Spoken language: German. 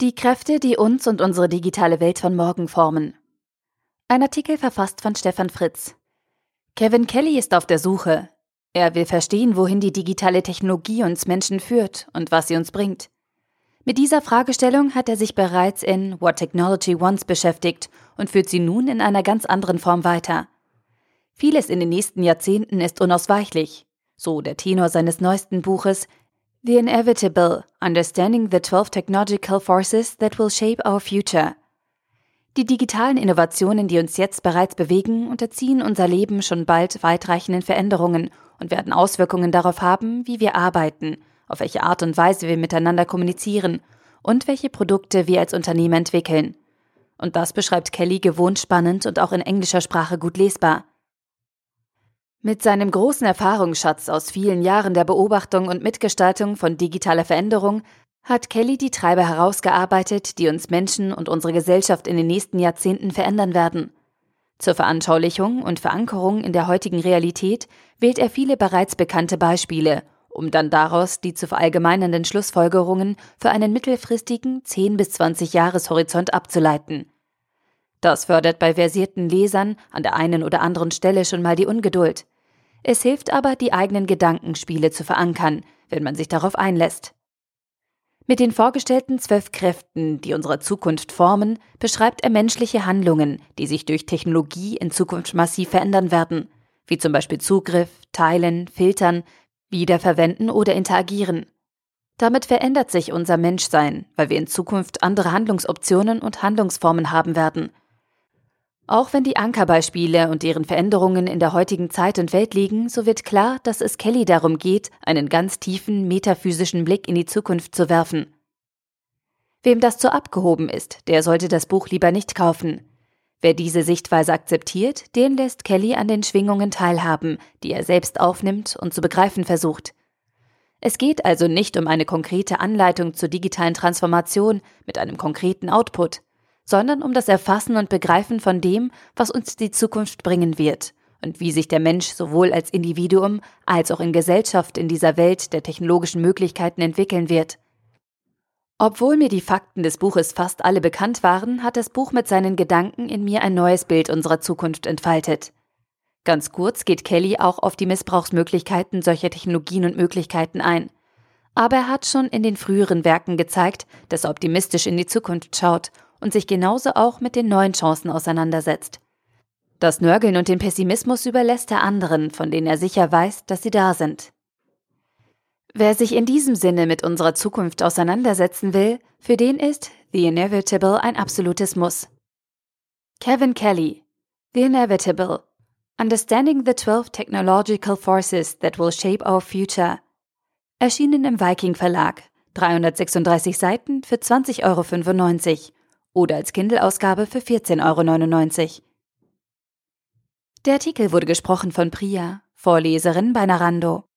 Die Kräfte, die uns und unsere digitale Welt von morgen formen. Ein Artikel verfasst von Stefan Fritz. Kevin Kelly ist auf der Suche. Er will verstehen, wohin die digitale Technologie uns Menschen führt und was sie uns bringt. Mit dieser Fragestellung hat er sich bereits in What Technology Wants beschäftigt und führt sie nun in einer ganz anderen Form weiter. Vieles in den nächsten Jahrzehnten ist unausweichlich, so der Tenor seines neuesten Buches The Inevitable Understanding the 12 Technological Forces that Will Shape Our Future. Die digitalen Innovationen, die uns jetzt bereits bewegen, unterziehen unser Leben schon bald weitreichenden Veränderungen und werden Auswirkungen darauf haben, wie wir arbeiten, auf welche Art und Weise wir miteinander kommunizieren und welche Produkte wir als Unternehmen entwickeln. Und das beschreibt Kelly gewohnt spannend und auch in englischer Sprache gut lesbar. Mit seinem großen Erfahrungsschatz aus vielen Jahren der Beobachtung und Mitgestaltung von digitaler Veränderung hat Kelly die Treiber herausgearbeitet, die uns Menschen und unsere Gesellschaft in den nächsten Jahrzehnten verändern werden. Zur Veranschaulichung und Verankerung in der heutigen Realität wählt er viele bereits bekannte Beispiele, um dann daraus die zu verallgemeinernden Schlussfolgerungen für einen mittelfristigen 10 bis 20 Jahreshorizont abzuleiten. Das fördert bei versierten Lesern an der einen oder anderen Stelle schon mal die Ungeduld. Es hilft aber, die eigenen Gedankenspiele zu verankern, wenn man sich darauf einlässt. Mit den vorgestellten zwölf Kräften, die unsere Zukunft formen, beschreibt er menschliche Handlungen, die sich durch Technologie in Zukunft massiv verändern werden, wie zum Beispiel Zugriff, Teilen, Filtern, Wiederverwenden oder Interagieren. Damit verändert sich unser Menschsein, weil wir in Zukunft andere Handlungsoptionen und Handlungsformen haben werden – auch wenn die Ankerbeispiele und deren Veränderungen in der heutigen Zeit und Welt liegen, so wird klar, dass es Kelly darum geht, einen ganz tiefen metaphysischen Blick in die Zukunft zu werfen. Wem das zu abgehoben ist, der sollte das Buch lieber nicht kaufen. Wer diese Sichtweise akzeptiert, den lässt Kelly an den Schwingungen teilhaben, die er selbst aufnimmt und zu begreifen versucht. Es geht also nicht um eine konkrete Anleitung zur digitalen Transformation mit einem konkreten Output sondern um das Erfassen und Begreifen von dem, was uns die Zukunft bringen wird und wie sich der Mensch sowohl als Individuum als auch in Gesellschaft in dieser Welt der technologischen Möglichkeiten entwickeln wird. Obwohl mir die Fakten des Buches fast alle bekannt waren, hat das Buch mit seinen Gedanken in mir ein neues Bild unserer Zukunft entfaltet. Ganz kurz geht Kelly auch auf die Missbrauchsmöglichkeiten solcher Technologien und Möglichkeiten ein. Aber er hat schon in den früheren Werken gezeigt, dass er optimistisch in die Zukunft schaut und sich genauso auch mit den neuen Chancen auseinandersetzt. Das Nörgeln und den Pessimismus überlässt er anderen, von denen er sicher weiß, dass sie da sind. Wer sich in diesem Sinne mit unserer Zukunft auseinandersetzen will, für den ist The Inevitable ein absolutes Muss. Kevin Kelly The Inevitable Understanding the 12 Technological Forces that Will Shape Our Future erschienen im Viking Verlag, 336 Seiten für 20,95 Euro oder als Kindle-Ausgabe für 14,99 Euro. Der Artikel wurde gesprochen von Priya, Vorleserin bei Narando.